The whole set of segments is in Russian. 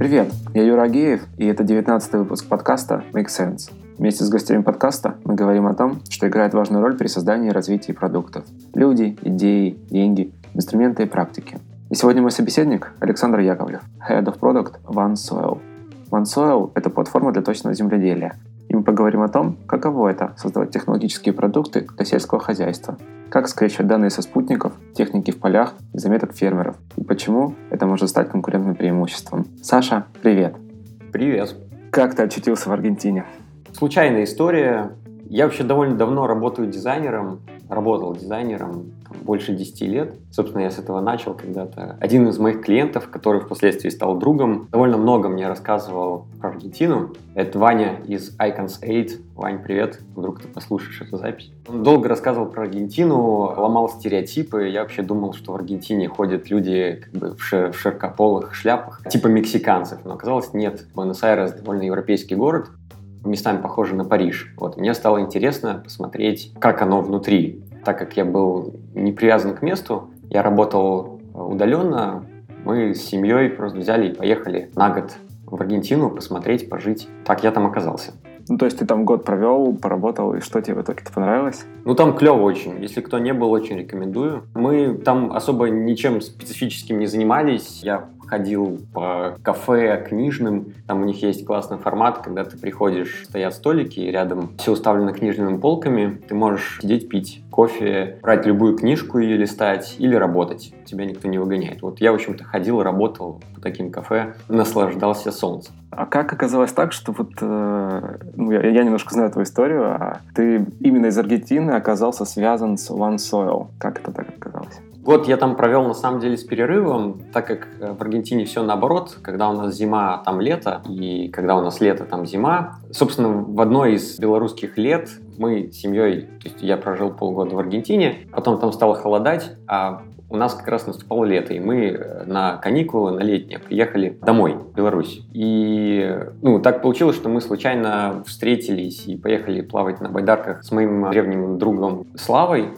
Привет, я Юра Агеев, и это 19 выпуск подкаста Make Sense. Вместе с гостями подкаста мы говорим о том, что играет важную роль при создании и развитии продуктов. Люди, идеи, деньги, инструменты и практики. И сегодня мой собеседник Александр Яковлев, Head of Product OneSoil. OneSoil – это платформа для точного земледелия, поговорим о том, каково это – создавать технологические продукты для сельского хозяйства, как скрещивать данные со спутников, техники в полях и заметок фермеров, и почему это может стать конкурентным преимуществом. Саша, привет! Привет! Как ты очутился в Аргентине? Случайная история. Я вообще довольно давно работаю дизайнером, работал дизайнером там, больше 10 лет. Собственно, я с этого начал когда-то. Один из моих клиентов, который впоследствии стал другом, довольно много мне рассказывал про Аргентину. Это Ваня из Icons 8. Вань, привет. Вдруг ты послушаешь эту запись. Он долго рассказывал про Аргентину, ломал стереотипы. Я вообще думал, что в Аргентине ходят люди как бы в, шир- в широкополых шляпах, типа мексиканцев. Но оказалось, нет. Буэнос-Айрес довольно европейский город местами похоже на Париж. Вот. Мне стало интересно посмотреть, как оно внутри. Так как я был не привязан к месту, я работал удаленно, мы с семьей просто взяли и поехали на год в Аргентину посмотреть, пожить. Так я там оказался. Ну, то есть ты там год провел, поработал, и что тебе в итоге-то понравилось? Ну, там клево очень. Если кто не был, очень рекомендую. Мы там особо ничем специфическим не занимались. Я ходил по кафе книжным. Там у них есть классный формат, когда ты приходишь, стоят столики, и рядом все уставлено книжными полками. Ты можешь сидеть, пить кофе, брать любую книжку и листать, или работать. Тебя никто не выгоняет. Вот я, в общем-то, ходил, работал по таким кафе, наслаждался солнцем. А как оказалось так, что вот, э, ну, я, я немножко знаю твою историю, а ты именно из Аргентины оказался связан с One Soil? Как это так оказалось? Год я там провел на самом деле с перерывом, так как в Аргентине все наоборот, когда у нас зима, там лето, и когда у нас лето, там зима. Собственно, в одной из белорусских лет мы с семьей, то есть я прожил полгода в Аргентине, потом там стало холодать, а у нас как раз наступало лето, и мы на каникулы, на летние, приехали домой, в Беларусь. И ну, так получилось, что мы случайно встретились и поехали плавать на байдарках с моим древним другом Славой,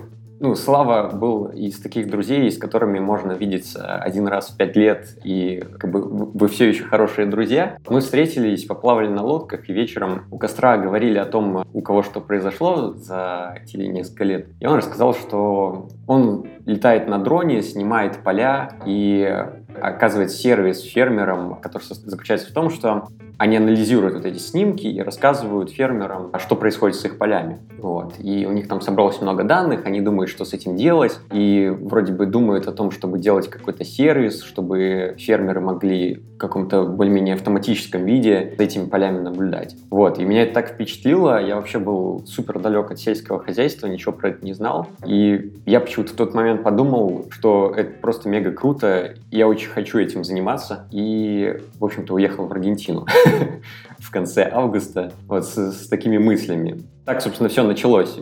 ну, Слава был из таких друзей, с которыми можно видеться один раз в пять лет, и как бы вы все еще хорошие друзья. Мы встретились, поплавали на лодках, и вечером у костра говорили о том, у кого что произошло за эти несколько лет. И он рассказал, что он летает на дроне, снимает поля и оказывает сервис фермерам, который заключается в том, что они анализируют вот эти снимки и рассказывают фермерам, а что происходит с их полями. Вот. И у них там собралось много данных, они думают, что с этим делать, и вроде бы думают о том, чтобы делать какой-то сервис, чтобы фермеры могли в каком-то более-менее автоматическом виде за этими полями наблюдать. Вот. И меня это так впечатлило, я вообще был супер далек от сельского хозяйства, ничего про это не знал. И я почему-то в тот момент подумал, что это просто мега круто, я очень хочу этим заниматься, и, в общем-то, уехал в Аргентину. в конце августа вот с, с такими мыслями. Так, собственно, все началось.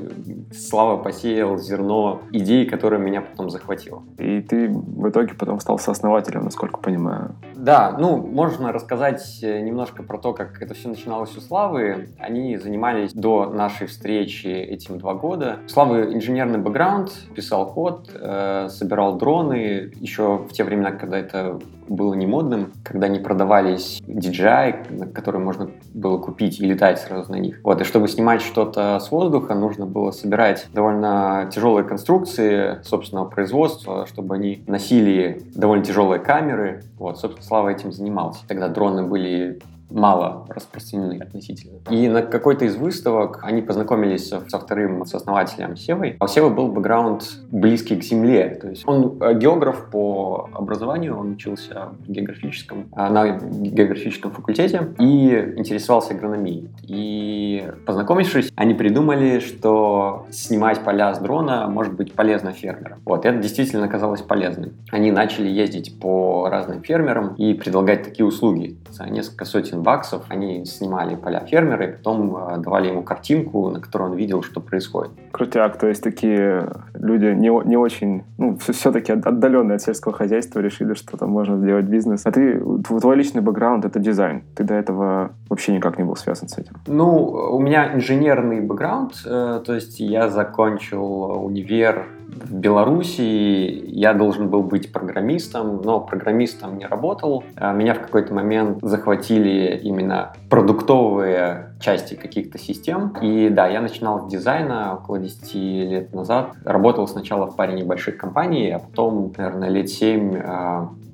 Слава посеял зерно идеи, которая меня потом захватила. И ты в итоге потом стал сооснователем, насколько понимаю. Да, ну, можно рассказать э, немножко про то, как это все начиналось у Славы. Они занимались до нашей встречи этим два года. У Славы инженерный бэкграунд, писал код, э, собирал дроны еще в те времена, когда это было не модным, когда не продавались DJI, которые можно было купить и летать сразу на них. Вот, и чтобы снимать что-то с воздуха, нужно было собирать довольно тяжелые конструкции собственного производства, чтобы они носили довольно тяжелые камеры. Вот, собственно, Слава этим занимался. Тогда дроны были мало распространены относительно. И на какой-то из выставок они познакомились со вторым сооснователем Севой. А у Севы был бэкграунд близкий к Земле. То есть он э, географ по образованию, он учился в географическом, э, на географическом факультете и интересовался агрономией. И познакомившись, они придумали, что снимать поля с дрона может быть полезно фермерам. Вот, это действительно оказалось полезным. Они начали ездить по разным фермерам и предлагать такие услуги за несколько сотен баксов они снимали поля фермера и потом э, давали ему картинку, на которой он видел, что происходит. Крутяк, то есть такие люди не, не очень, ну, все-таки отдаленные от сельского хозяйства решили, что там можно сделать бизнес. А ты, твой личный бэкграунд — это дизайн. Ты до этого вообще никак не был связан с этим? Ну, у меня инженерный бэкграунд, э, то есть я закончил универ в Беларуси я должен был быть программистом, но программистом не работал. А меня в какой-то момент захватили именно продуктовые части каких-то систем. И да, я начинал с дизайна около 10 лет назад. Работал сначала в паре небольших компаний, а потом, наверное, лет 7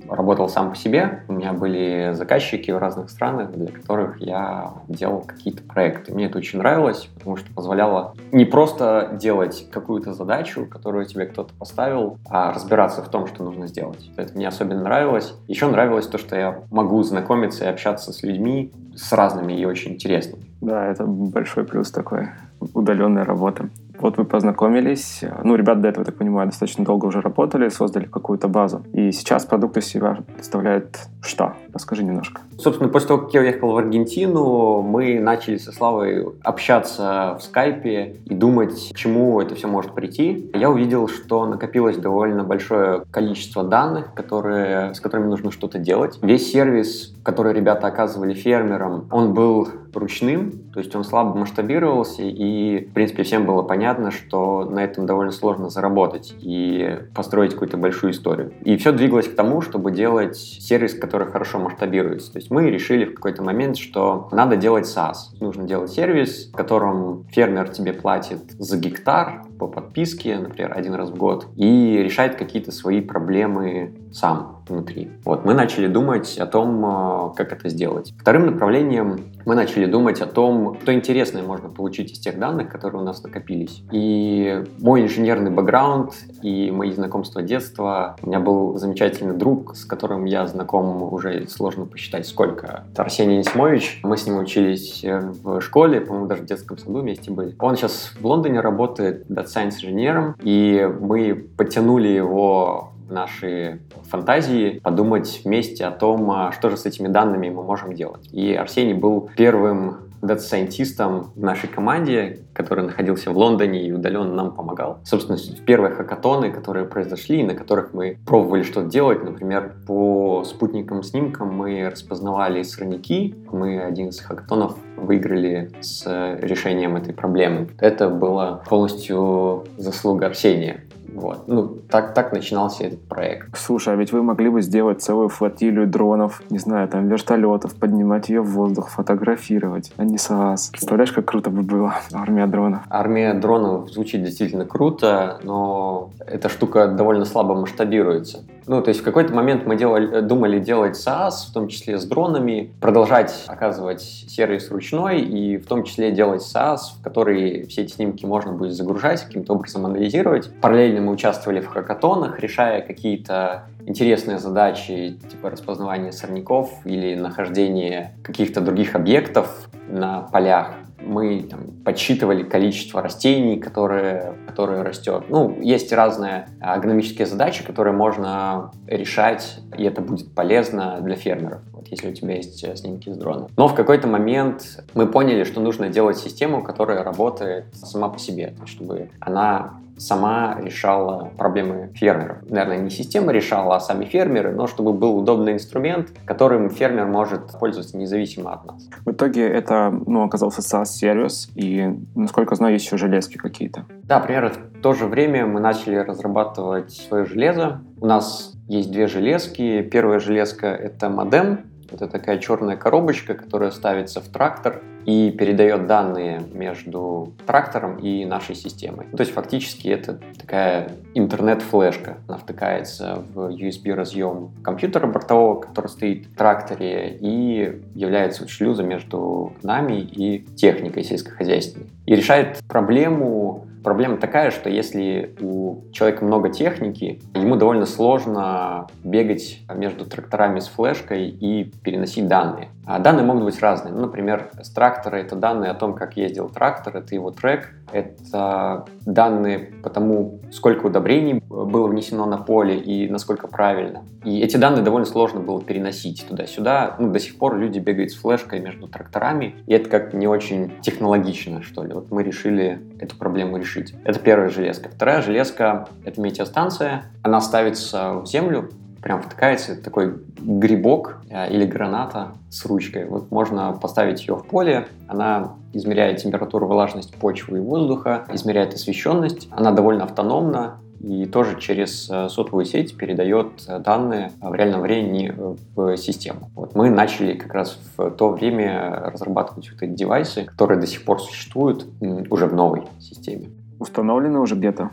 работал сам по себе. У меня были заказчики в разных странах, для которых я делал какие-то проекты. Мне это очень нравилось, потому что позволяло не просто делать какую-то задачу, которую тебе кто-то поставил, а разбираться в том, что нужно сделать. Это мне особенно нравилось. Еще нравилось то, что я могу знакомиться и общаться с людьми, с разными и очень интересными. Да, это большой плюс такой, удаленная работа. Вот вы познакомились. Ну, ребята до этого, так понимаю, достаточно долго уже работали, создали какую-то базу. И сейчас продукты себя представляют что? Расскажи немножко. Собственно, после того, как я уехал в Аргентину, мы начали со Славой общаться в скайпе и думать, к чему это все может прийти. Я увидел, что накопилось довольно большое количество данных, которые, с которыми нужно что-то делать. Весь сервис, который ребята оказывали фермерам, он был ручным, то есть он слабо масштабировался, и, в принципе, всем было понятно, что на этом довольно сложно заработать и построить какую-то большую историю. И все двигалось к тому, чтобы делать сервис, который хорошо масштабируется. То есть мы решили в какой-то момент, что надо делать SaaS. Нужно делать сервис, в котором фермер тебе платит за гектар по подписке, например, один раз в год, и решает какие-то свои проблемы сам внутри. Вот, мы начали думать о том, э, как это сделать. Вторым направлением мы начали думать о том, что интересное можно получить из тех данных, которые у нас накопились. И мой инженерный бэкграунд и мои знакомства детства. У меня был замечательный друг, с которым я знаком уже сложно посчитать сколько. Это Арсений Несмович. Мы с ним учились э, в школе, по-моему, даже в детском саду вместе были. Он сейчас в Лондоне работает Science инженером, и мы подтянули его наши фантазии, подумать вместе о том, а что же с этими данными мы можем делать. И Арсений был первым дата-сайентистом в нашей команде, который находился в Лондоне и удаленно нам помогал. Собственно, в первые хакатоны, которые произошли, на которых мы пробовали что-то делать, например, по спутникам снимкам мы распознавали сорняки. Мы один из хакатонов выиграли с решением этой проблемы. Это было полностью заслуга Арсения. Вот. Ну, так, так начинался этот проект. Слушай, а ведь вы могли бы сделать целую флотилию дронов, не знаю, там, вертолетов, поднимать ее в воздух, фотографировать, а не СААС. Представляешь, как круто бы было армия дронов? Армия дронов звучит действительно круто, но эта штука довольно слабо масштабируется. Ну, то есть в какой-то момент мы делали, думали делать SaaS, в том числе с дронами, продолжать оказывать сервис ручной и в том числе делать SaaS, в который все эти снимки можно будет загружать, каким-то образом анализировать. Параллельно мы участвовали в хакатонах, решая какие-то интересные задачи, типа распознавания сорняков или нахождение каких-то других объектов на полях мы там, подсчитывали количество растений, которые, которые растет. Ну, есть разные агрономические задачи, которые можно решать, и это будет полезно для фермеров, вот, если у тебя есть э, снимки с дрона. Но в какой-то момент мы поняли, что нужно делать систему, которая работает сама по себе, чтобы она сама решала проблемы фермеров. Наверное, не система решала, а сами фермеры, но чтобы был удобный инструмент, которым фермер может пользоваться независимо от нас. В итоге это ну, оказался SaaS-сервис, и, насколько знаю, есть еще железки какие-то. Да, примерно в то же время мы начали разрабатывать свое железо. У нас есть две железки. Первая железка — это модем, это такая черная коробочка, которая ставится в трактор и передает данные между трактором и нашей системой. То есть фактически это такая интернет-флешка. Она втыкается в USB-разъем компьютера бортового, который стоит в тракторе, и является шлюзом между нами и техникой сельскохозяйственной. И решает проблему Проблема такая, что если у человека много техники, ему довольно сложно бегать между тракторами с флешкой и переносить данные. А данные могут быть разные. Ну, например, с трактора это данные о том, как ездил трактор, это его трек, это данные по тому, сколько удобрений было внесено на поле и насколько правильно. И эти данные довольно сложно было переносить туда-сюда. Ну, до сих пор люди бегают с флешкой между тракторами, и это как не очень технологично, что ли. Вот мы решили эту проблему решить. Это первая железка. Вторая железка — это метеостанция. Она ставится в землю, прям втыкается такой грибок э, или граната с ручкой. Вот можно поставить ее в поле, она измеряет температуру, влажность почвы и воздуха, измеряет освещенность, она довольно автономна, и тоже через э, сотовую сеть передает данные в реальном времени в систему. Вот мы начали как раз в то время разрабатывать вот эти девайсы, которые до сих пор существуют уже в новой системе. Установлены уже где-то?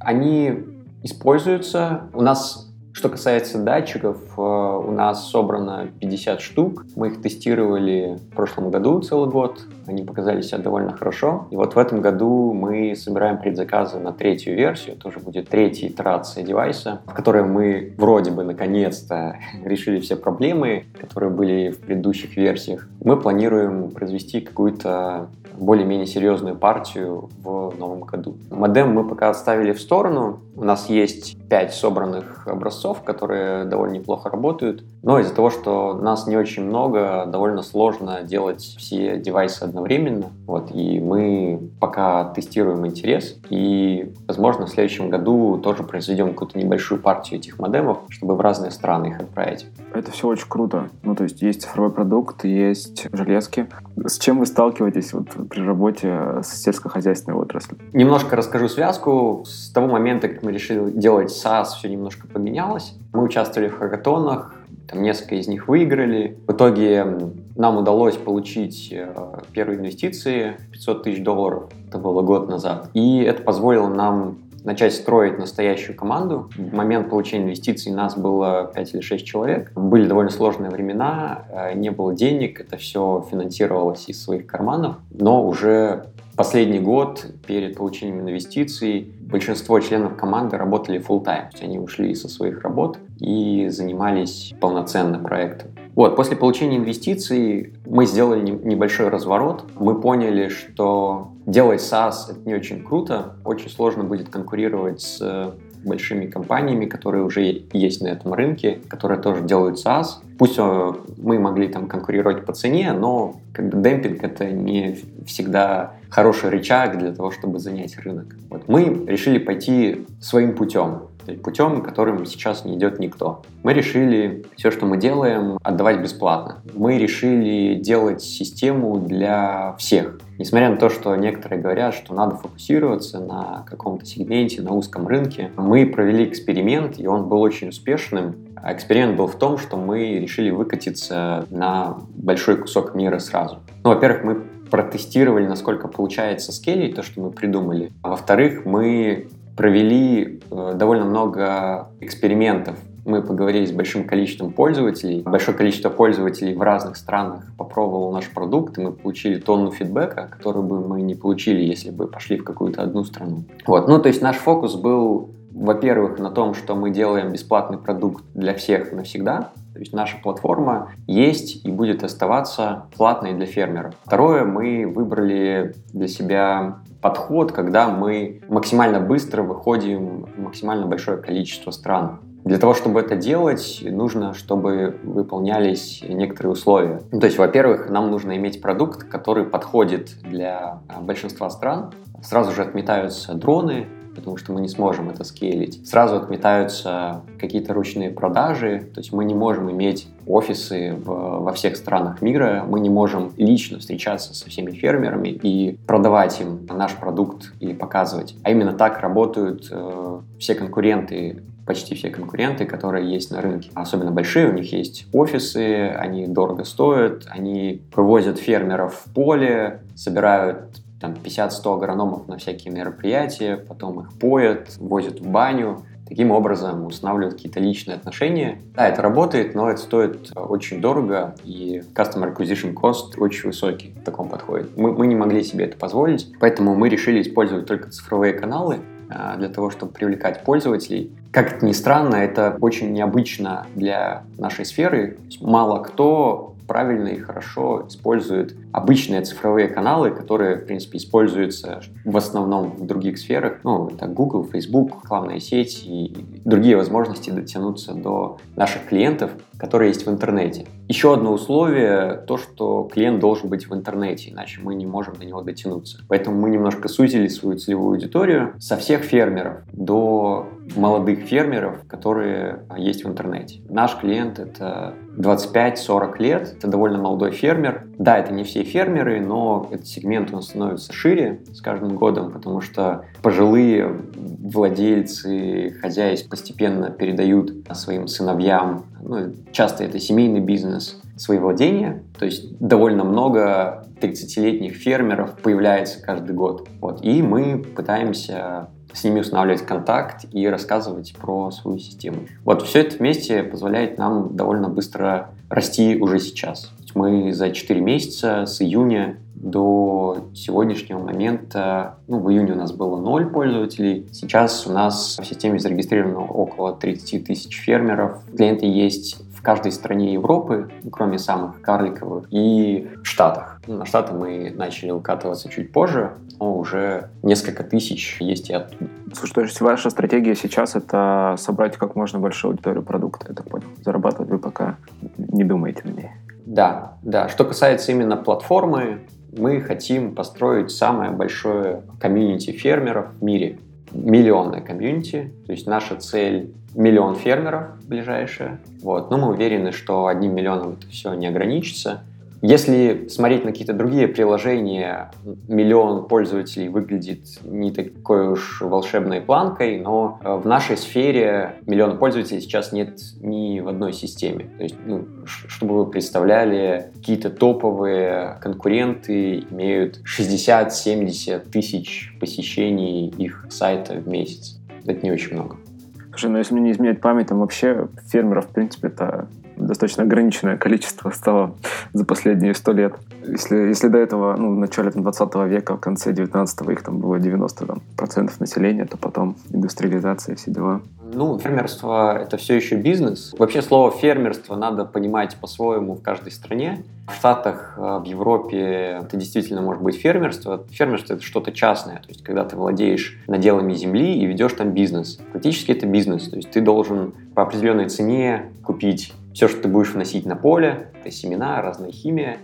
Они используются. У нас что касается датчиков, э, у нас собрано 50 штук. Мы их тестировали в прошлом году целый год. Они показали себя довольно хорошо. И вот в этом году мы собираем предзаказы на третью версию. Тоже будет третья итерация девайса, в которой мы вроде бы наконец-то решили все проблемы, которые были в предыдущих версиях. Мы планируем произвести какую-то более-менее серьезную партию в новом году. Модем мы пока отставили в сторону. У нас есть 5 собранных образцов, которые довольно неплохо работают. Но из-за того, что нас не очень много, довольно сложно делать все девайсы одновременно. Вот, и мы пока тестируем интерес. И, возможно, в следующем году тоже произведем какую-то небольшую партию этих модемов, чтобы в разные страны их отправить. Это все очень круто. Ну, то есть есть цифровой продукт, есть железки. С чем вы сталкиваетесь вот при работе с сельскохозяйственной отраслью? Немножко расскажу связку. С того момента, как мы решили делать SaaS, все немножко поменялось. Мы участвовали в хакатонах, там несколько из них выиграли. В итоге нам удалось получить э, первые инвестиции 500 тысяч долларов. Это было год назад. И это позволило нам начать строить настоящую команду. В момент получения инвестиций нас было 5 или 6 человек. Были довольно сложные времена, э, не было денег, это все финансировалось из своих карманов, но уже последний год перед получением инвестиций большинство членов команды работали full time, то есть они ушли со своих работ и занимались полноценно проектом. Вот, после получения инвестиций мы сделали небольшой разворот. Мы поняли, что делать SaaS это не очень круто, очень сложно будет конкурировать с большими компаниями, которые уже есть на этом рынке, которые тоже делают SaaS. Пусть э, мы могли там конкурировать по цене, но как бы демпинг это не всегда хороший рычаг для того, чтобы занять рынок. Вот мы решили пойти своим путем путем, которым сейчас не идет никто. Мы решили все, что мы делаем, отдавать бесплатно. Мы решили делать систему для всех. Несмотря на то, что некоторые говорят, что надо фокусироваться на каком-то сегменте, на узком рынке, мы провели эксперимент, и он был очень успешным. Эксперимент был в том, что мы решили выкатиться на большой кусок мира сразу. Ну, во-первых, мы протестировали, насколько получается скейлить то, что мы придумали. А во-вторых, мы провели э, довольно много экспериментов. Мы поговорили с большим количеством пользователей. Большое количество пользователей в разных странах попробовало наш продукт, и мы получили тонну фидбэка, который бы мы не получили, если бы пошли в какую-то одну страну. Вот. Ну, то есть наш фокус был, во-первых, на том, что мы делаем бесплатный продукт для всех навсегда, то есть наша платформа есть и будет оставаться платной для фермеров. Второе, мы выбрали для себя подход, когда мы максимально быстро выходим в максимально большое количество стран. Для того, чтобы это делать, нужно, чтобы выполнялись некоторые условия. Ну, то есть, во-первых, нам нужно иметь продукт, который подходит для большинства стран. Сразу же отметаются дроны, потому что мы не сможем это скейлить. Сразу отметаются какие-то ручные продажи, то есть мы не можем иметь офисы в, во всех странах мира, мы не можем лично встречаться со всеми фермерами и продавать им наш продукт или показывать. А именно так работают э, все конкуренты почти все конкуренты, которые есть на рынке. Особенно большие, у них есть офисы, они дорого стоят, они вывозят фермеров в поле, собирают там 50-100 агрономов на всякие мероприятия, потом их поят, возят в баню, таким образом устанавливают какие-то личные отношения. Да, это работает, но это стоит очень дорого, и Customer Acquisition Cost очень высокий в таком подходе. Мы, мы не могли себе это позволить, поэтому мы решили использовать только цифровые каналы а, для того, чтобы привлекать пользователей. Как это ни странно, это очень необычно для нашей сферы. Мало кто правильно и хорошо использует обычные цифровые каналы, которые, в принципе, используются в основном в других сферах. Ну, это Google, Facebook, рекламная сеть и другие возможности дотянуться до наших клиентов, которые есть в интернете. Еще одно условие – то, что клиент должен быть в интернете, иначе мы не можем до него дотянуться. Поэтому мы немножко сузили свою целевую аудиторию со всех фермеров до молодых фермеров, которые есть в интернете. Наш клиент – это 25-40 лет, это довольно молодой фермер. Да, это не все фермеры, но этот сегмент он становится шире с каждым годом, потому что пожилые владельцы хозяйств постепенно передают своим сыновьям, ну, часто это семейный бизнес, свои владения. То есть довольно много 30-летних фермеров появляется каждый год. Вот. И мы пытаемся с ними устанавливать контакт и рассказывать про свою систему. Вот все это вместе позволяет нам довольно быстро расти уже сейчас. Мы за 4 месяца с июня до сегодняшнего момента, ну, в июне у нас было 0 пользователей, сейчас у нас в системе зарегистрировано около 30 тысяч фермеров. Клиенты есть в каждой стране Европы, кроме самых карликовых, и в Штатах. На Штаты мы начали укатываться чуть позже, но уже несколько тысяч есть и оттуда. Слушай, то есть ваша стратегия сейчас — это собрать как можно большую аудиторию продукта, я так понял. Зарабатывать вы пока не думаете на ней. Да, да. Что касается именно платформы, мы хотим построить самое большое комьюнити фермеров в мире. Миллионное комьюнити. То есть наша цель миллион фермеров ближайшая. Вот. Но мы уверены, что одним миллионом это все не ограничится. Если смотреть на какие-то другие приложения, миллион пользователей выглядит не такой уж волшебной планкой, но э, в нашей сфере миллион пользователей сейчас нет ни в одной системе. То есть, ну, чтобы вы представляли, какие-то топовые конкуренты имеют 60-70 тысяч посещений их сайта в месяц. Это не очень много. Слушай, ну если мне не изменять память, там вообще фермеров, в принципе, это достаточно ограниченное количество стало за последние сто лет. Если, если до этого, ну, в начале 20 века, в конце 19 их там было 90 там, процентов населения, то потом индустриализация, все дела. Ну, фермерство — это все еще бизнес. Вообще слово «фермерство» надо понимать по-своему в каждой стране. В Штатах, э, в Европе это действительно может быть фермерство. Фермерство — это что-то частное, то есть когда ты владеешь наделами земли и ведешь там бизнес. Фактически это бизнес, то есть ты должен по определенной цене купить все, что ты будешь вносить на поле, это семена, разная химия.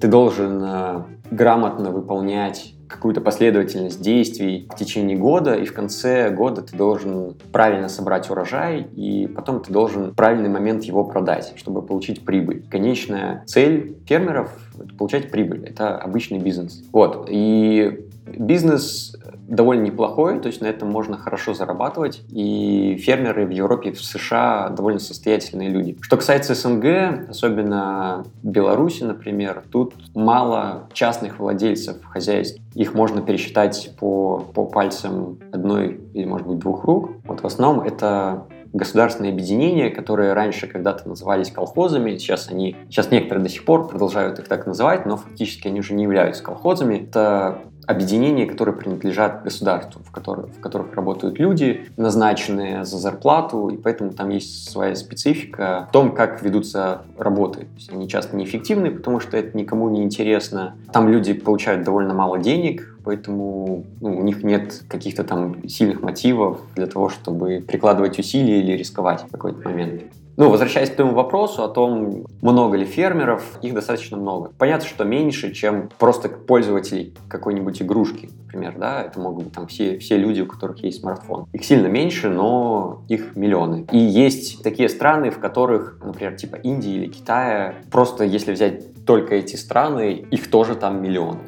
Ты должен э, грамотно выполнять какую-то последовательность действий в течение года, и в конце года ты должен правильно собрать урожай, и потом ты должен в правильный момент его продать, чтобы получить прибыль. Конечная цель фермеров — это получать прибыль. Это обычный бизнес. Вот. И бизнес довольно неплохой, то есть на этом можно хорошо зарабатывать, и фермеры в Европе, в США довольно состоятельные люди. Что касается СНГ, особенно Беларуси, например, тут мало частных владельцев хозяйств. Их можно пересчитать по, по пальцам одной или, может быть, двух рук. Вот в основном это государственные объединения, которые раньше когда-то назывались колхозами, сейчас они, сейчас некоторые до сих пор продолжают их так называть, но фактически они уже не являются колхозами. Это объединения, которые принадлежат государству, в которых, в которых работают люди, назначенные за зарплату, и поэтому там есть своя специфика в том, как ведутся работы. Они часто неэффективны, потому что это никому не интересно. Там люди получают довольно мало денег, поэтому ну, у них нет каких-то там сильных мотивов для того, чтобы прикладывать усилия или рисковать в какой-то момент. Ну, возвращаясь к твоему вопросу о том, много ли фермеров, их достаточно много. Понятно, что меньше, чем просто пользователей какой-нибудь игрушки, например, да, это могут быть там все, все люди, у которых есть смартфон. Их сильно меньше, но их миллионы. И есть такие страны, в которых, например, типа Индии или Китая, просто если взять только эти страны, их тоже там миллионы.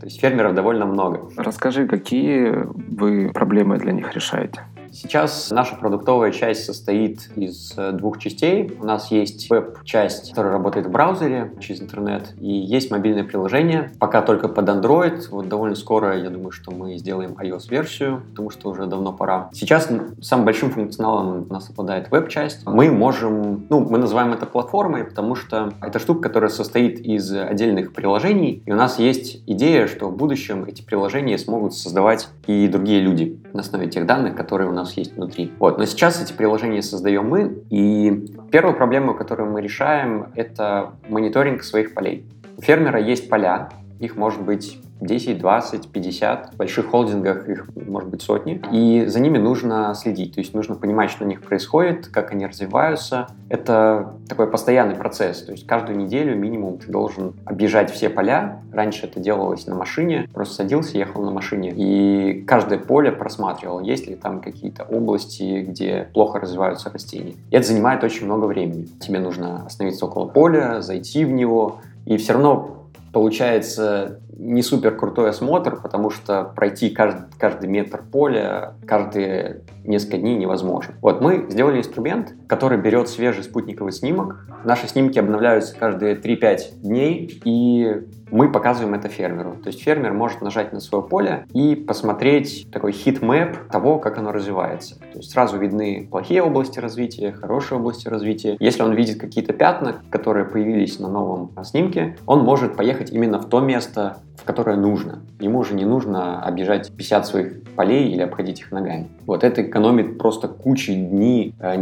То есть фермеров довольно много. Расскажи, какие вы проблемы для них решаете? Сейчас наша продуктовая часть состоит из э, двух частей. У нас есть веб-часть, которая работает в браузере через интернет, и есть мобильное приложение. Пока только под Android. Вот довольно скоро, я думаю, что мы сделаем iOS-версию, потому что уже давно пора. Сейчас самым большим функционалом у нас обладает веб-часть. Мы можем, ну, мы называем это платформой, потому что это штука, которая состоит из отдельных приложений, и у нас есть идея, что в будущем эти приложения смогут создавать и другие люди на основе тех данных, которые у нас есть внутри. Вот. Но сейчас эти приложения создаем мы, и первую проблему, которую мы решаем, это мониторинг своих полей. У фермера есть поля, их может быть 10, 20, 50. В больших холдингах их может быть сотни. И за ними нужно следить. То есть нужно понимать, что у них происходит, как они развиваются. Это такой постоянный процесс. То есть каждую неделю минимум ты должен объезжать все поля. Раньше это делалось на машине. Просто садился, ехал на машине. И каждое поле просматривал, есть ли там какие-то области, где плохо развиваются растения. И это занимает очень много времени. Тебе нужно остановиться около поля, зайти в него. И все равно получается не супер крутой осмотр, потому что пройти каждый, каждый метр поля каждые несколько дней невозможно. Вот мы сделали инструмент, который берет свежий спутниковый снимок. Наши снимки обновляются каждые 3-5 дней, и мы показываем это фермеру. То есть фермер может нажать на свое поле и посмотреть такой хит-мэп того, как оно развивается. То есть сразу видны плохие области развития, хорошие области развития. Если он видит какие-то пятна, которые появились на новом снимке, он может поехать именно в то место, в которое нужно. Ему уже не нужно объезжать 50 своих полей или обходить их ногами. Вот это экономит просто кучу дней, э,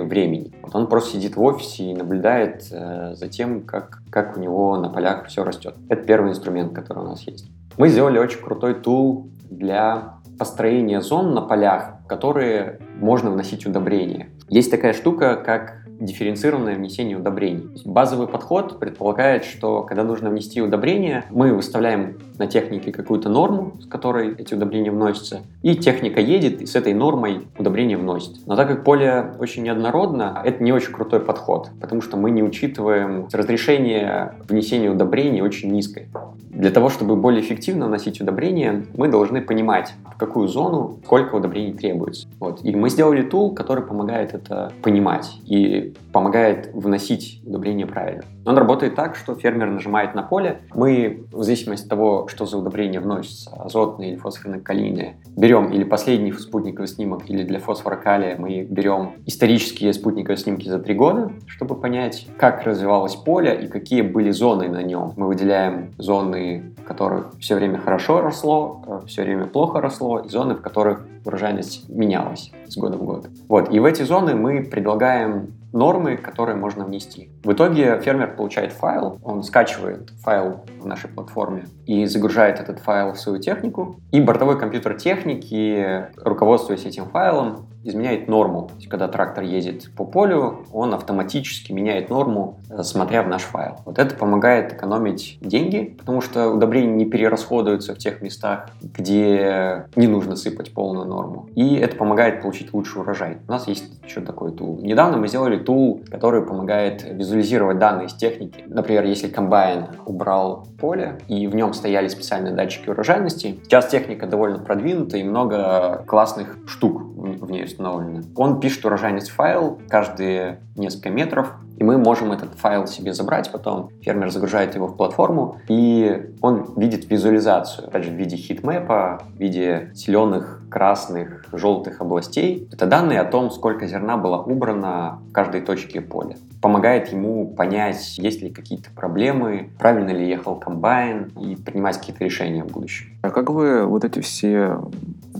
времени. Вот он просто сидит в офисе и наблюдает э, за тем, как, как у него на полях все растет. Это первый инструмент, который у нас есть. Мы сделали очень крутой тул для построения зон на полях, в которые можно вносить удобрения. Есть такая штука, как дифференцированное внесение удобрений. Базовый подход предполагает, что когда нужно внести удобрение, мы выставляем на технике какую-то норму, с которой эти удобрения вносятся, и техника едет и с этой нормой удобрение вносит. Но так как поле очень неоднородно, это не очень крутой подход, потому что мы не учитываем разрешение внесения удобрений очень низкое. Для того, чтобы более эффективно вносить удобрения, мы должны понимать, в какую зону сколько удобрений требуется. Вот. И мы сделали тул, который помогает это понимать. И помогает вносить удобрение правильно. Он работает так, что фермер нажимает на поле. Мы, в зависимости от того, что за удобрение вносится, азотные или фосфорно-калийные, берем или последний спутниковый снимок, или для фосфора-калия мы берем исторические спутниковые снимки за три года, чтобы понять, как развивалось поле и какие были зоны на нем. Мы выделяем зоны, в которых все время хорошо росло, все время плохо росло, и зоны, в которых урожайность менялась с года в год. Вот. И в эти зоны мы предлагаем нормы, которые можно внести. В итоге фермер получает файл, он скачивает файл в нашей платформе и загружает этот файл в свою технику. И бортовой компьютер техники, руководствуясь этим файлом, изменяет норму. То есть, когда трактор едет по полю, он автоматически меняет норму, э, смотря в наш файл. Вот это помогает экономить деньги, потому что удобрения не перерасходуются в тех местах, где не нужно сыпать полную норму. И это помогает получить лучший урожай. У нас есть еще такой тул. Недавно мы сделали тул, который помогает визуализировать данные из техники. Например, если комбайн убрал поле, и в нем стояли специальные датчики урожайности, сейчас техника довольно продвинута, и много классных штук в ней установлено. Он пишет урожайность файл каждые несколько метров, и мы можем этот файл себе забрать потом. Фермер загружает его в платформу, и он видит визуализацию, опять же, в виде хитмэпа, в виде зеленых, красных, желтых областей. Это данные о том, сколько зерна было убрано в каждой точке поля. Помогает ему понять, есть ли какие-то проблемы, правильно ли ехал комбайн, и принимать какие-то решения в будущем. А как вы вот эти все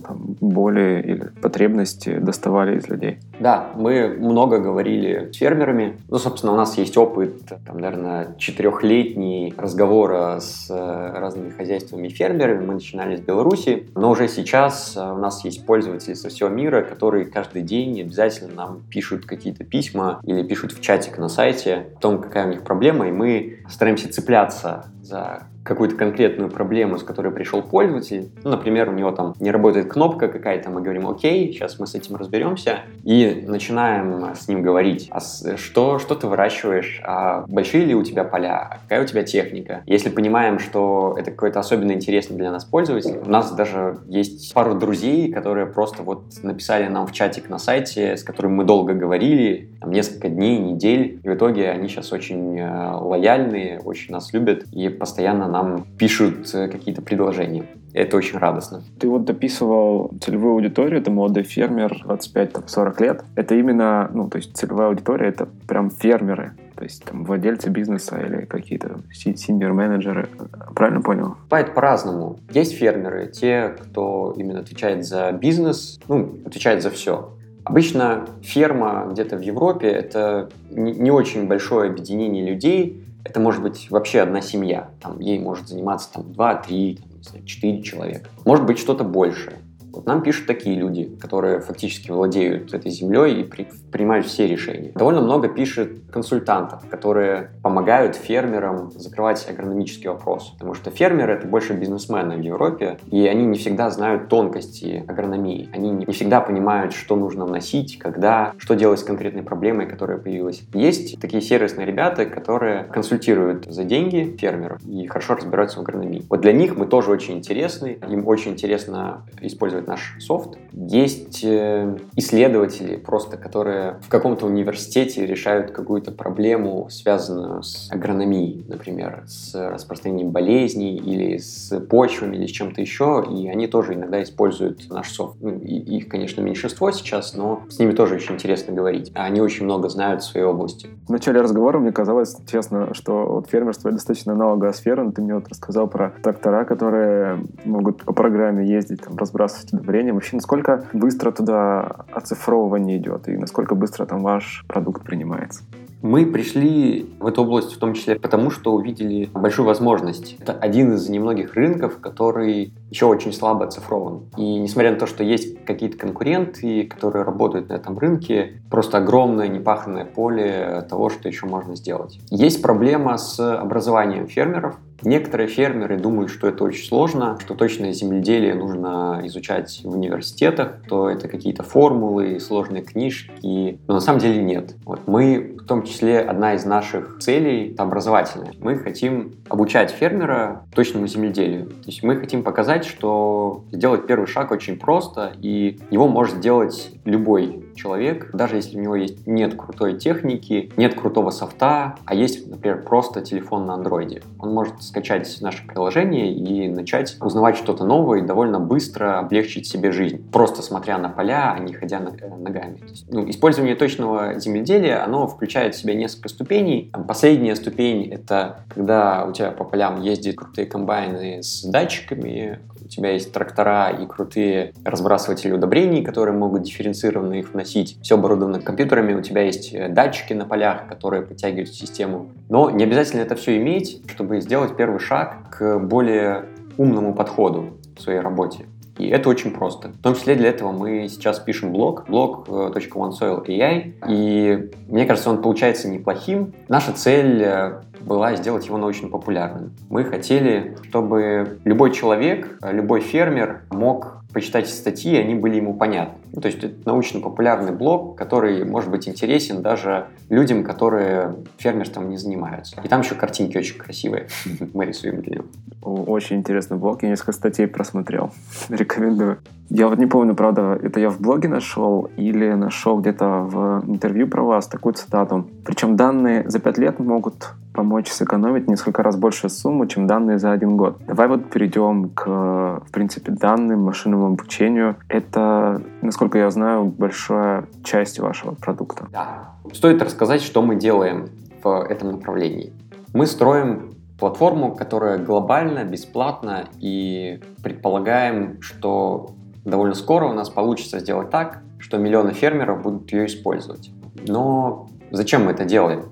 там, боли или потребности доставали из людей? Да, мы много говорили с фермерами. Ну, собственно, у нас есть опыт, там, наверное, четырехлетний разговора с э, разными хозяйствами и фермерами. Мы начинали с Беларуси, но уже сейчас э, у нас есть пользователи со всего мира, которые каждый день обязательно нам пишут какие-то письма или пишут в чатик на сайте о том, какая у них проблема, и мы стараемся цепляться за какую-то конкретную проблему, с которой пришел пользователь. Ну, например, у него там не работает кнопка какая-то, мы говорим, окей, сейчас мы с этим разберемся, и начинаем с ним говорить, а что, что ты выращиваешь, а большие ли у тебя поля, а какая у тебя техника. Если понимаем, что это какой-то особенно интересный для нас пользователь, у нас даже есть пару друзей, которые просто вот написали нам в чатик на сайте, с которыми мы долго говорили, там, несколько дней, недель, и в итоге они сейчас очень э, лояльные, очень нас любят и постоянно нам пишут э, какие-то предложения. Это очень радостно. Ты вот дописывал целевую аудиторию, это молодой фермер, 25-40 лет. Это именно, ну, то есть целевая аудитория, это прям фермеры, то есть там владельцы бизнеса или какие-то синьор-менеджеры. Правильно понял? Бывает по-разному. Есть фермеры, те, кто именно отвечает за бизнес, ну, отвечает за все. Обычно ферма где-то в Европе — это не очень большое объединение людей, это может быть вообще одна семья. Там, ей может заниматься там, 2, 3, там, 4 человека. Может быть что-то большее. Вот нам пишут такие люди, которые фактически владеют этой землей и при, принимают все решения. Довольно много пишет консультантов, которые помогают фермерам закрывать агрономический вопрос. Потому что фермеры — это больше бизнесмены в Европе, и они не всегда знают тонкости агрономии. Они не всегда понимают, что нужно вносить, когда, что делать с конкретной проблемой, которая появилась. Есть такие сервисные ребята, которые консультируют за деньги фермеров и хорошо разбираются в агрономии. Вот для них мы тоже очень интересны, им очень интересно использовать наш софт. Есть э, исследователи просто, которые в каком-то университете решают какую-то проблему, связанную с агрономией, например, с распространением болезней или с почвами или с чем-то еще, и они тоже иногда используют наш софт. Ну, их, конечно, меньшинство сейчас, но с ними тоже очень интересно говорить. Они очень много знают в своей области. В начале разговора мне казалось, честно, что вот фермерство достаточно аналоговая сфера, ты мне вот рассказал про трактора, которые могут по программе ездить, там, разбрасывать удобрения. Вообще, насколько быстро туда оцифровывание идет и насколько быстро там ваш продукт принимается? Мы пришли в эту область в том числе потому, что увидели большую возможность. Это один из немногих рынков, который еще очень слабо оцифрован. И несмотря на то, что есть какие-то конкуренты, которые работают на этом рынке, просто огромное непаханное поле того, что еще можно сделать. Есть проблема с образованием фермеров. Некоторые фермеры думают, что это очень сложно, что точное земледелие нужно изучать в университетах, то это какие-то формулы, сложные книжки. Но на самом деле нет. Вот мы, в том числе, одна из наших целей образовательная. Мы хотим обучать фермера точному земледелию. То есть мы хотим показать, что сделать первый шаг очень просто, и его может сделать любой человек, даже если у него есть, нет крутой техники, нет крутого софта, а есть, например, просто телефон на андроиде. Он может скачать наше приложение и начать узнавать что-то новое и довольно быстро облегчить себе жизнь, просто смотря на поля, а не ходя э, ногами. Ну, использование точного земледелия, оно включает в себя несколько ступеней. Последняя ступень — это когда у тебя по полям ездят крутые комбайны с датчиками, тебя есть трактора и крутые разбрасыватели удобрений, которые могут дифференцированно их вносить. Все оборудовано компьютерами, у тебя есть э, датчики на полях, которые подтягивают систему. Но не обязательно это все иметь, чтобы сделать первый шаг к более умному подходу в своей работе. И это очень просто. В том числе для этого мы сейчас пишем блог, blog.onesoil.ai, и мне кажется, он получается неплохим. Наша цель э, была сделать его научно популярным. Мы хотели, чтобы любой человек, любой фермер мог почитать статьи, они были ему понятны. Ну, то есть это научно-популярный блог, который может быть интересен даже людям, которые фермерством не занимаются. И там еще картинки очень красивые мы рисуем для него. Очень интересный блог, я несколько статей просмотрел. Рекомендую. Я вот не помню, правда, это я в блоге нашел или нашел где-то в интервью про вас такую цитату. Причем данные за пять лет могут помочь сэкономить несколько раз больше сумму, чем данные за один год. Давай вот перейдем к, в принципе, данным, машинному обучению. Это, насколько я знаю, большая часть вашего продукта. Да. Стоит рассказать, что мы делаем в этом направлении. Мы строим платформу, которая глобально, бесплатна, и предполагаем, что довольно скоро у нас получится сделать так, что миллионы фермеров будут ее использовать. Но зачем мы это делаем?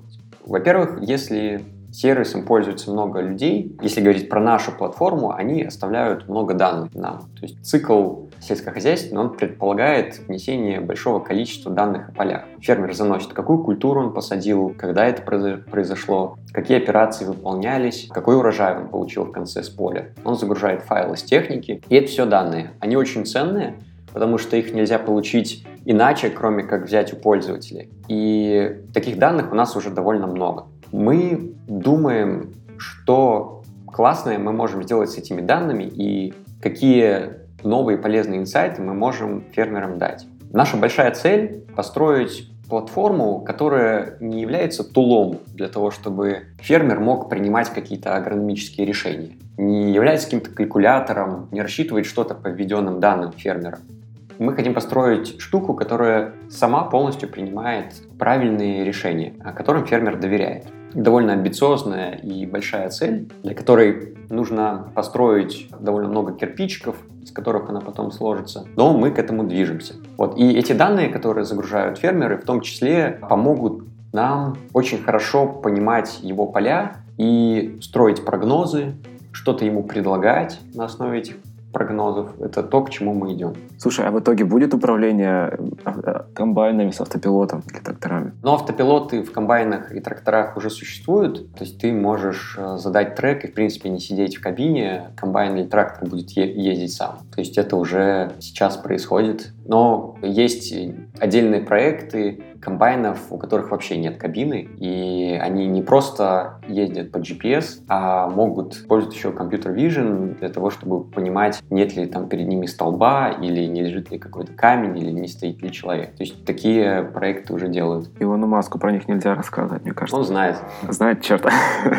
Во-первых, если сервисом пользуется много людей, если говорить про нашу платформу, они оставляют много данных нам. То есть цикл сельскохозяйственный, он предполагает внесение большого количества данных о полях. Фермер заносит, какую культуру он посадил, когда это произошло, какие операции выполнялись, какой урожай он получил в конце с поля. Он загружает файлы с техники, и это все данные. Они очень ценные, потому что их нельзя получить иначе, кроме как взять у пользователей. И таких данных у нас уже довольно много. Мы думаем, что классное мы можем сделать с этими данными и какие новые полезные инсайты мы можем фермерам дать. Наша большая цель — построить платформу, которая не является тулом для того, чтобы фермер мог принимать какие-то агрономические решения, не является каким-то калькулятором, не рассчитывает что-то по введенным данным фермера мы хотим построить штуку, которая сама полностью принимает правильные решения, которым фермер доверяет. Довольно амбициозная и большая цель, для которой нужно построить довольно много кирпичиков, из которых она потом сложится. Но мы к этому движемся. Вот. И эти данные, которые загружают фермеры, в том числе помогут нам очень хорошо понимать его поля и строить прогнозы, что-то ему предлагать на основе этих прогнозов. Это то, к чему мы идем. Слушай, а в итоге будет управление э, комбайнами с автопилотом или тракторами? Но автопилоты в комбайнах и тракторах уже существуют. То есть ты можешь э, задать трек и, в принципе, не сидеть в кабине. Комбайн или трактор будет ездить сам. То есть это уже сейчас происходит. Но есть отдельные проекты, комбайнов, у которых вообще нет кабины, и они не просто ездят по GPS, а могут использовать еще компьютер vision для того, чтобы понимать, нет ли там перед ними столба, или не лежит ли какой-то камень, или не стоит ли человек. То есть такие проекты уже делают. Илону Маску про них нельзя рассказывать, мне кажется. Он знает. Знает, черт.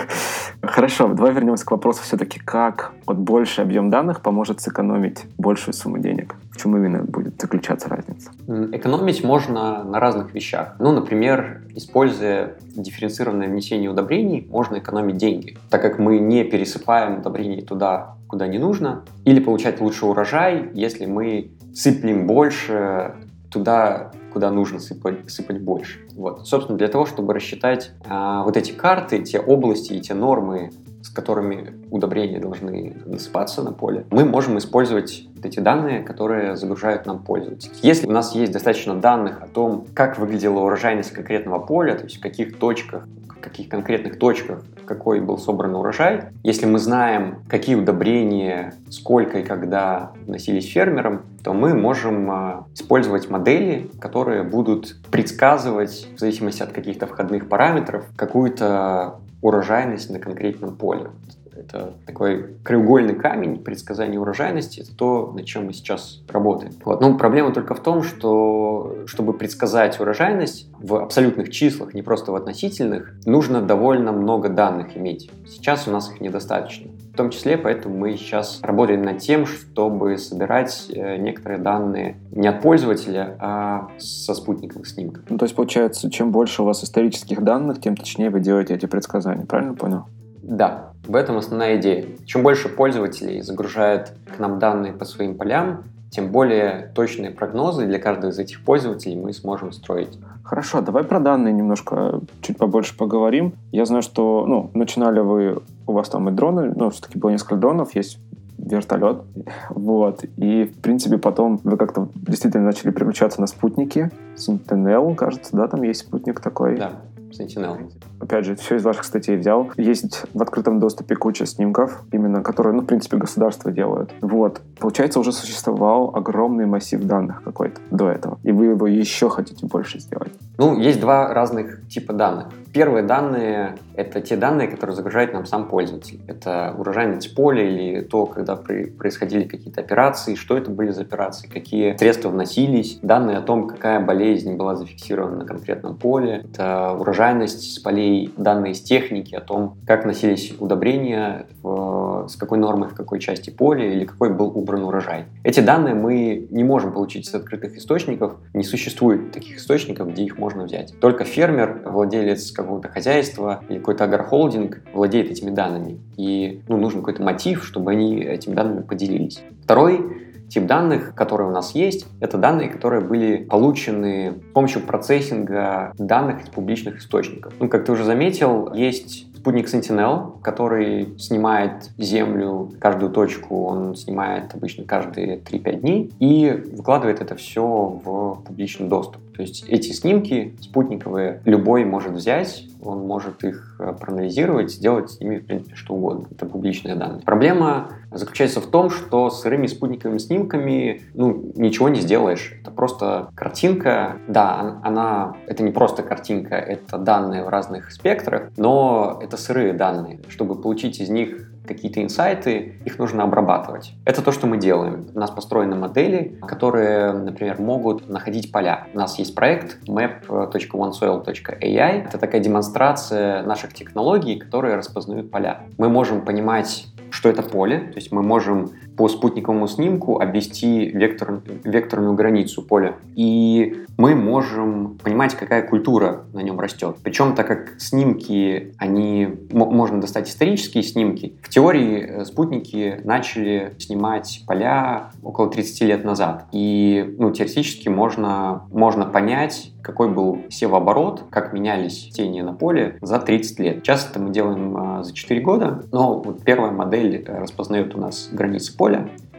Хорошо, давай вернемся к вопросу все-таки, как вот больший объем данных поможет сэкономить большую сумму денег? В чем именно будет заключаться разница? Экономить можно на разных вещах. Ну, например, используя дифференцированное внесение удобрений, можно экономить деньги, так как мы не пересыпаем удобрений туда, куда не нужно, или получать лучший урожай, если мы сыплем больше туда, куда нужно сыпать, сыпать больше. Вот. Собственно, для того, чтобы рассчитать а, вот эти карты, те области и те нормы, с которыми удобрения должны насыпаться на поле, мы можем использовать эти данные, которые загружают нам пользователи. Если у нас есть достаточно данных о том, как выглядела урожайность конкретного поля, то есть в каких точках, в каких конкретных точках какой был собран урожай, если мы знаем, какие удобрения, сколько и когда вносились фермером, то мы можем а, использовать модели, которые будут предсказывать, в зависимости от каких-то входных параметров, какую-то урожайность на конкретном поле. Это такой краеугольный камень предсказания урожайности. Это то, над чем мы сейчас работаем. Вот. Но проблема только в том, что чтобы предсказать урожайность в абсолютных числах, не просто в относительных, нужно довольно много данных иметь. Сейчас у нас их недостаточно. В том числе, поэтому мы сейчас работаем над тем, чтобы собирать э, некоторые данные не от пользователя, а со спутниковых снимков. Ну, то есть, получается, чем больше у вас исторических данных, тем точнее вы делаете эти предсказания. Правильно понял? Да, в этом основная идея. Чем больше пользователей загружает к нам данные по своим полям, тем более точные прогнозы для каждого из этих пользователей мы сможем строить. Хорошо, давай про данные немножко чуть побольше поговорим. Я знаю, что ну, начинали вы, у вас там и дроны, ну, все-таки было несколько дронов, есть вертолет. Вот. И, в принципе, потом вы как-то действительно начали переключаться на спутники. Sentinel, кажется, да, там есть спутник такой. Да. Sentinel. Опять же, все из ваших статей взял. Есть в открытом доступе куча снимков, именно которые, ну, в принципе, государства делают. Вот. Получается, уже существовал огромный массив данных какой-то до этого. И вы его еще хотите больше сделать. Ну, есть два разных типа данных. Первые данные — это те данные, которые загружает нам сам пользователь. Это урожайность поля или то, когда при, происходили какие-то операции, что это были за операции, какие средства вносились, данные о том, какая болезнь была зафиксирована на конкретном поле. Это урожайность с полей, данные из техники о том, как носились удобрения, в, с какой нормой в какой части поля или какой был убран урожай. Эти данные мы не можем получить из открытых источников. Не существует таких источников, где их можно взять. Только фермер, владелец какого-то хозяйства или какой-то агрохолдинг владеет этими данными. И ну, нужен какой-то мотив, чтобы они этими данными поделились. Второй тип данных, которые у нас есть, это данные, которые были получены с помощью процессинга данных из публичных источников. Ну, как ты уже заметил, есть спутник Sentinel, который снимает Землю, каждую точку он снимает обычно каждые 3-5 дней и выкладывает это все в публичный доступ. То есть эти снимки спутниковые любой может взять, он может их э, проанализировать, сделать с ними, в принципе, что угодно. Это публичные данные. Проблема заключается в том, что с сырыми спутниковыми снимками ну, ничего не сделаешь. Это просто картинка. Да, она, это не просто картинка, это данные в разных спектрах, но это сырые данные. Чтобы получить из них какие-то инсайты, их нужно обрабатывать. Это то, что мы делаем. У нас построены модели, которые, например, могут находить поля. У нас есть проект map.onesoil.ai. Это такая демонстрация наших технологий, которые распознают поля. Мы можем понимать, что это поле, то есть мы можем по спутниковому снимку обвести вектор, векторную границу поля. И мы можем понимать, какая культура на нем растет. Причем, так как снимки, они можно достать исторические снимки, в теории э, спутники начали снимать поля около 30 лет назад. И ну, теоретически можно, можно понять, какой был севооборот, как менялись тени на поле за 30 лет. Часто это мы делаем а, за 4 года, но вот первая модель э, распознает у нас границы поля,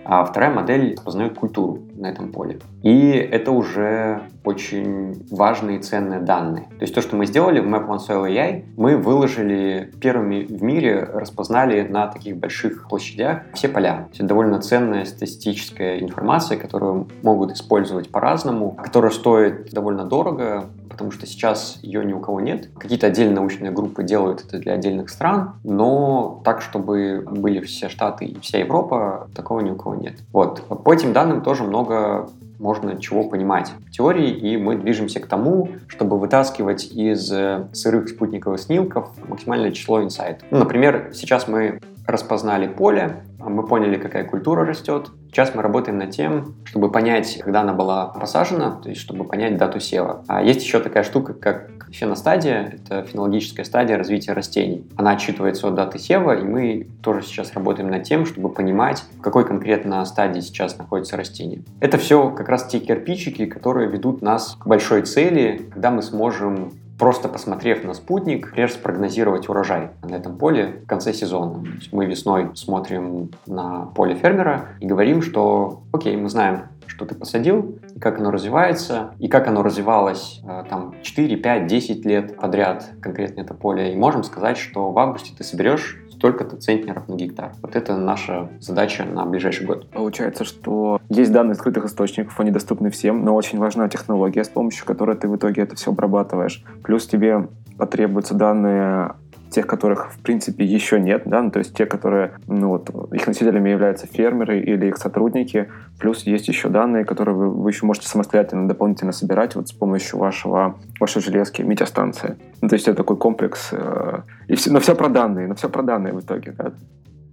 а вторая модель распознает культуру на этом поле. И это уже очень важные и ценные данные. То есть то, что мы сделали в Map One Soil AI, мы выложили первыми в мире, распознали на таких больших площадях все поля. Это довольно ценная статистическая информация, которую могут использовать по-разному, которая стоит довольно дорого, потому что сейчас ее ни у кого нет. Какие-то отдельные научные группы делают это для отдельных стран, но так, чтобы были все Штаты и вся Европа, такого ни у кого нет. Вот. По этим данным тоже много можно чего понимать в теории, и мы движемся к тому, чтобы вытаскивать из э, сырых спутниковых снимков максимальное число инсайтов. Ну, например, сейчас мы распознали поле, мы поняли, какая культура растет. Сейчас мы работаем над тем, чтобы понять, когда она была посажена, то есть чтобы понять дату сева. А есть еще такая штука, как феностадия, это фенологическая стадия развития растений. Она отчитывается от даты сева, и мы тоже сейчас работаем над тем, чтобы понимать, в какой конкретно стадии сейчас находится растение. Это все как раз те кирпичики, которые ведут нас к большой цели, когда мы сможем просто посмотрев на спутник, например, спрогнозировать урожай на этом поле в конце сезона. Мы весной смотрим на поле фермера и говорим, что окей, мы знаем, что ты посадил, и как оно развивается, и как оно развивалось э, там 4, 5, 10 лет подряд конкретно это поле. И можем сказать, что в августе ты соберешь столько-то центнеров на гектар. Вот это наша задача на ближайший год. Получается, что есть данные скрытых источников, они доступны всем, но очень важна технология, с помощью которой ты в итоге это все обрабатываешь. Плюс тебе потребуются данные тех, которых, в принципе, еще нет, да, ну, то есть те, которые, ну, вот, их носителями являются фермеры или их сотрудники, плюс есть еще данные, которые вы, вы еще можете самостоятельно дополнительно собирать вот с помощью вашего, вашей железки, метеостанции. Ну, то есть это такой комплекс, э, и все, но все про данные, но все про данные в итоге, да.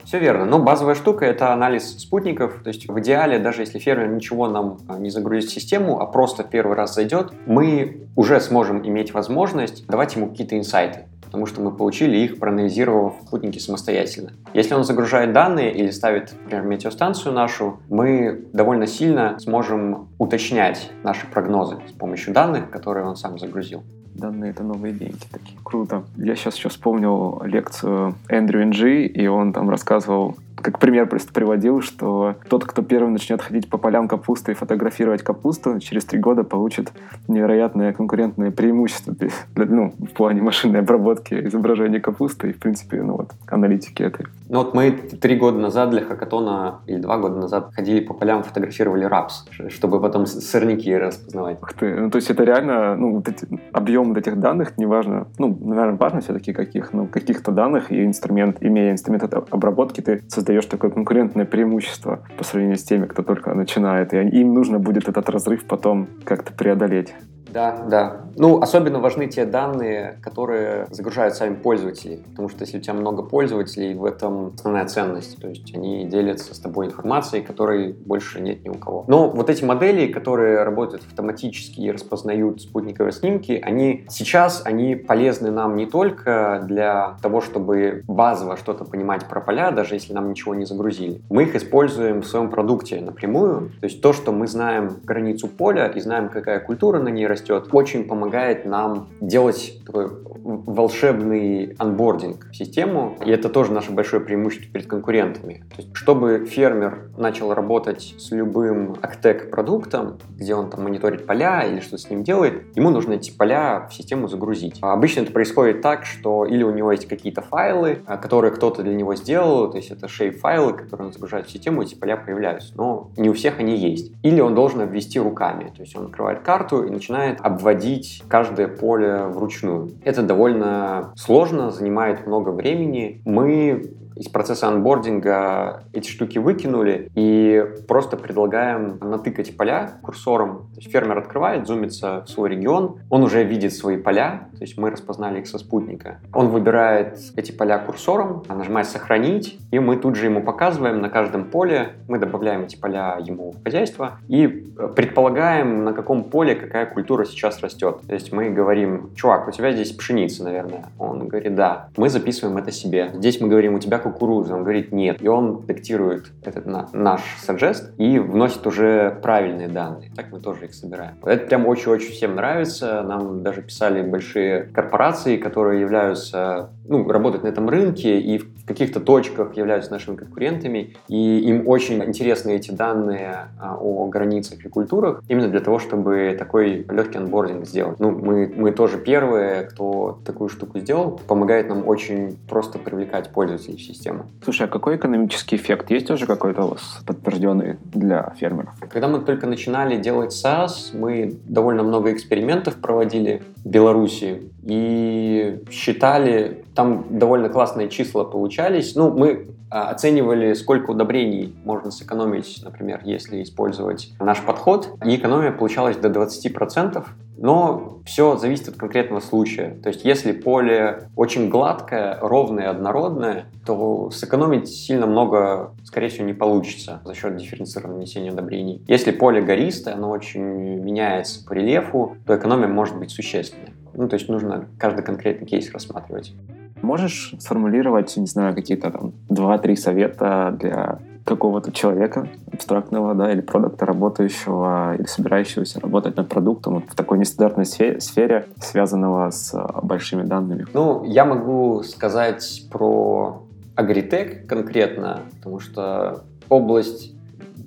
Все верно. Но базовая штука — это анализ спутников. То есть в идеале, даже если фермер ничего нам а, не загрузит в систему, а просто первый раз зайдет, мы уже сможем иметь возможность давать ему какие-то инсайты потому что мы получили их, проанализировав спутники самостоятельно. Если он загружает данные или ставит, например, метеостанцию нашу, мы довольно сильно сможем уточнять наши прогнозы с помощью данных, которые он сам загрузил. Данные — это новые деньги такие. Круто. Я сейчас еще вспомнил лекцию Эндрю Энджи, и он там рассказывал как пример просто приводил, что тот, кто первый начнет ходить по полям капусты и фотографировать капусту, через три года получит невероятное конкурентное преимущество ну, в плане машинной обработки изображения капусты и, в принципе, ну вот, аналитики этой. Ну вот мы три года назад для хакатона или два года назад ходили по полям, фотографировали рапс, чтобы потом сорняки распознавать. Ух ты, ну то есть это реально, ну вот эти, объем вот этих данных, неважно, ну, наверное, важно все-таки каких, ну, каких-то данных и инструмент, имея инструмент обработки, ты создаешь даешь такое конкурентное преимущество по сравнению с теми, кто только начинает. И им нужно будет этот разрыв потом как-то преодолеть. Да, да. Ну, особенно важны те данные, которые загружают сами пользователи. Потому что если у тебя много пользователей, в этом основная ценность. То есть они делятся с тобой информацией, которой больше нет ни у кого. Но вот эти модели, которые работают автоматически и распознают спутниковые снимки, они сейчас они полезны нам не только для того, чтобы базово что-то понимать про поля, даже если нам ничего не загрузили. Мы их используем в своем продукте напрямую. То есть то, что мы знаем границу поля и знаем, какая культура на ней растет, растет, очень помогает нам делать такой волшебный анбординг в систему, и это тоже наше большое преимущество перед конкурентами. То есть, чтобы фермер начал работать с любым Actec-продуктом, где он там мониторит поля или что с ним делает, ему нужно эти поля в систему загрузить. А обычно это происходит так, что или у него есть какие-то файлы, а, которые кто-то для него сделал, то есть это shape-файлы, которые он загружает в систему, эти поля появляются, но не у всех они есть. Или он должен ввести руками, то есть он открывает карту и начинает обводить каждое поле вручную. Это довольно сложно, занимает много времени. Мы из процесса анбординга эти штуки выкинули и просто предлагаем натыкать поля курсором. То есть фермер открывает, зумится в свой регион, он уже видит свои поля, то есть мы распознали их со спутника. Он выбирает эти поля курсором, нажимает «Сохранить», и мы тут же ему показываем на каждом поле, мы добавляем эти поля ему в хозяйство и предполагаем, на каком поле какая культура сейчас растет. То есть мы говорим, чувак, у тебя здесь пшеница, наверное. Он говорит, да. Мы записываем это себе. Здесь мы говорим, у тебя кукуруза. Он говорит, нет. И он диктирует этот на, наш suggest и вносит уже правильные данные. Так мы тоже их собираем. Это прям очень-очень всем нравится. Нам даже писали большие корпорации, которые являются ну, работают на этом рынке и в каких-то точках являются нашими конкурентами, и им очень интересны эти данные а, о границах и культурах именно для того, чтобы такой легкий анбординг сделать. Ну, мы, мы тоже первые, кто такую штуку сделал, помогает нам очень просто привлекать пользователей в систему. Слушай, а какой экономический эффект есть уже какой-то у вас подтвержденный для фермеров? Когда мы только начинали делать SaaS, мы довольно много экспериментов проводили в Беларуси. И считали, там довольно классные числа получались. Ну, мы а, оценивали, сколько удобрений можно сэкономить, например, если использовать наш подход, и экономия получалась до 20%, но все зависит от конкретного случая. То есть если поле очень гладкое, ровное, однородное, то сэкономить сильно много, скорее всего, не получится за счет дифференцированного нанесения удобрений. Если поле гористое, оно очень меняется по рельефу, то экономия может быть существенной. Ну, то есть нужно каждый конкретный кейс рассматривать. Можешь сформулировать, не знаю, какие-то там два-три совета для какого-то человека абстрактного, да, или продукта, работающего или собирающегося работать над продуктом вот в такой нестандартной сфере, сфере, связанного с а, большими данными? Ну, я могу сказать про агритек конкретно, потому что область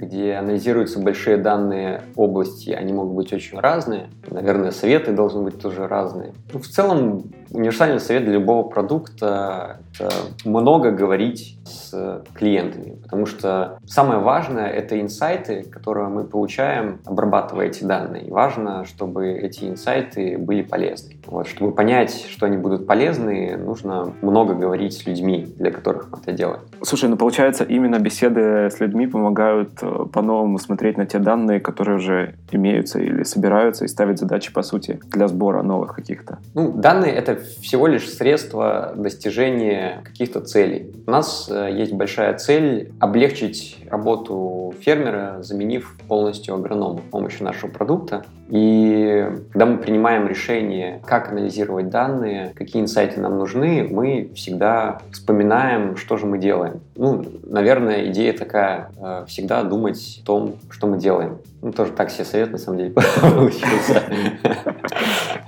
где анализируются большие данные области, они могут быть очень разные. Наверное, советы должны быть тоже разные. Ну, в целом, универсальный совет для любого продукта — это много говорить с клиентами, потому что самое важное — это инсайты, которые мы получаем, обрабатывая эти данные. И важно, чтобы эти инсайты были полезны. Вот, чтобы понять, что они будут полезны, нужно много говорить с людьми, для которых мы это делаем. Слушай, ну получается, именно беседы с людьми помогают э, по-новому смотреть на те данные, которые уже имеются или собираются, и ставить задачи, по сути, для сбора новых каких-то. Ну, данные — это всего лишь средство достижения каких-то целей. У нас э, есть большая цель облегчить работу фермера, заменив полностью агронома с помощью нашего продукта. И когда мы принимаем решение, как анализировать данные, какие инсайты нам нужны, мы всегда вспоминаем, что же мы делаем. Ну, наверное, идея такая, э, всегда думать о том, что мы делаем. Ну, тоже так себе совет, на самом деле, получился.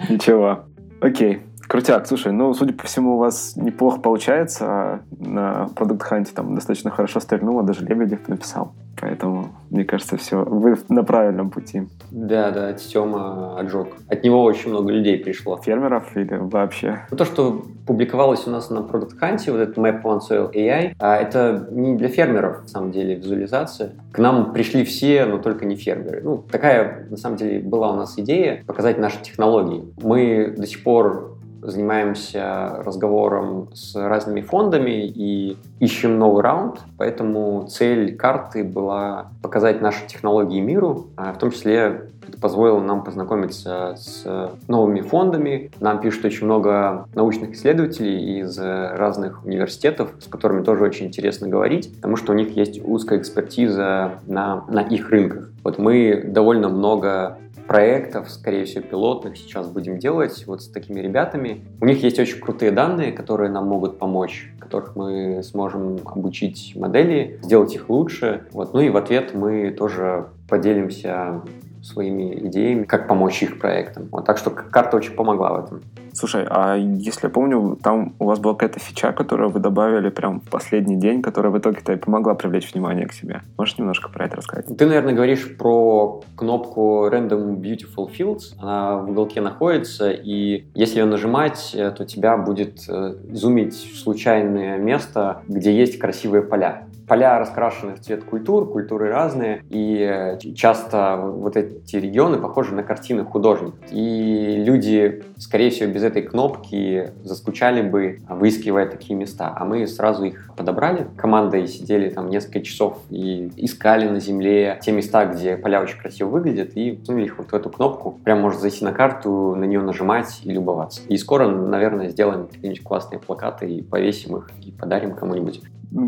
Ничего. Окей. Крутяк, слушай, ну, судя по всему, у вас неплохо получается. А на продукт ханте там достаточно хорошо стрельнуло, даже Лебедев написал. Поэтому, мне кажется, все, вы на правильном пути. Да, да, Тёма отжег. От него очень много людей пришло. Фермеров или вообще? Ну, то, что публиковалось у нас на Product Hunt, вот этот Map One Soil AI, а это не для фермеров, на самом деле, визуализация. К нам пришли все, но только не фермеры. Ну, такая, на самом деле, была у нас идея показать наши технологии. Мы до сих пор занимаемся разговором с разными фондами и ищем новый раунд, поэтому цель карты была показать наши технологии миру, а в том числе это позволило нам познакомиться с новыми фондами. Нам пишут очень много научных исследователей из разных университетов, с которыми тоже очень интересно говорить, потому что у них есть узкая экспертиза на, на их рынках. Вот мы довольно много проектов, скорее всего, пилотных сейчас будем делать вот с такими ребятами. У них есть очень крутые данные, которые нам могут помочь, которых мы сможем обучить модели, сделать их лучше. Вот. Ну и в ответ мы тоже поделимся своими идеями, как помочь их проектам. Вот, так что карта очень помогла в этом. Слушай, а если я помню, там у вас была какая-то фича, которую вы добавили прям в последний день, которая в итоге-то и помогла привлечь внимание к себе. Можешь немножко про это рассказать? Ты, наверное, говоришь про кнопку Random Beautiful Fields. Она в уголке находится, и если ее нажимать, э, то тебя будет э, зумить случайное место, где есть красивые поля поля раскрашены в цвет культур, культуры разные, и э, часто вот эти регионы похожи на картины художников. И люди, скорее всего, без этой кнопки заскучали бы, выискивая такие места. А мы сразу их подобрали. Командой сидели там несколько часов и искали на земле те места, где поля очень красиво выглядят, и сунули их вот в эту кнопку. Прям можно зайти на карту, на нее нажимать и любоваться. И скоро, наверное, сделаем какие-нибудь классные плакаты и повесим их, и подарим кому-нибудь.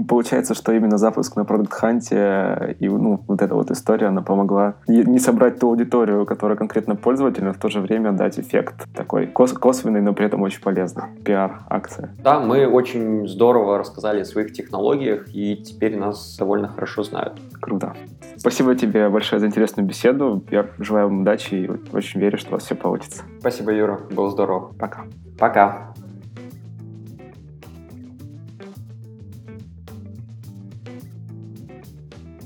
Получается, что именно запуск на Product Hunt и ну, вот эта вот история, она помогла не собрать ту аудиторию, которая конкретно пользователь, но в то же время дать эффект такой кос косвенный, но при этом очень полезный. Пиар-акция. Да, мы очень здорово рассказали о своих технологиях, и теперь нас довольно хорошо знают. Круто. Спасибо тебе большое за интересную беседу. Я желаю вам удачи и очень верю, что у вас все получится. Спасибо, Юра. Было здорово. Пока. Пока.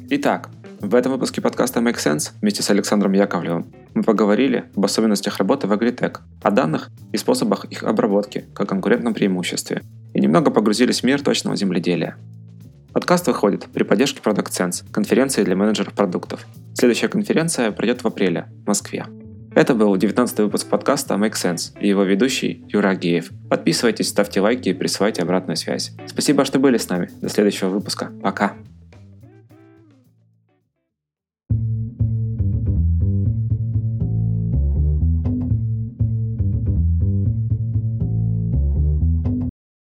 Итак, в этом выпуске подкаста Make Sense вместе с Александром Яковлевым мы поговорили об особенностях работы в Agritech, о данных и способах их обработки как конкурентном преимуществе – и немного погрузились в мир точного земледелия. Подкаст выходит при поддержке Product Sense, конференции для менеджеров продуктов. Следующая конференция пройдет в апреле в Москве. Это был 19 выпуск подкаста Make Sense и его ведущий Юра Агеев. Подписывайтесь, ставьте лайки и присылайте обратную связь. Спасибо, что были с нами. До следующего выпуска. Пока.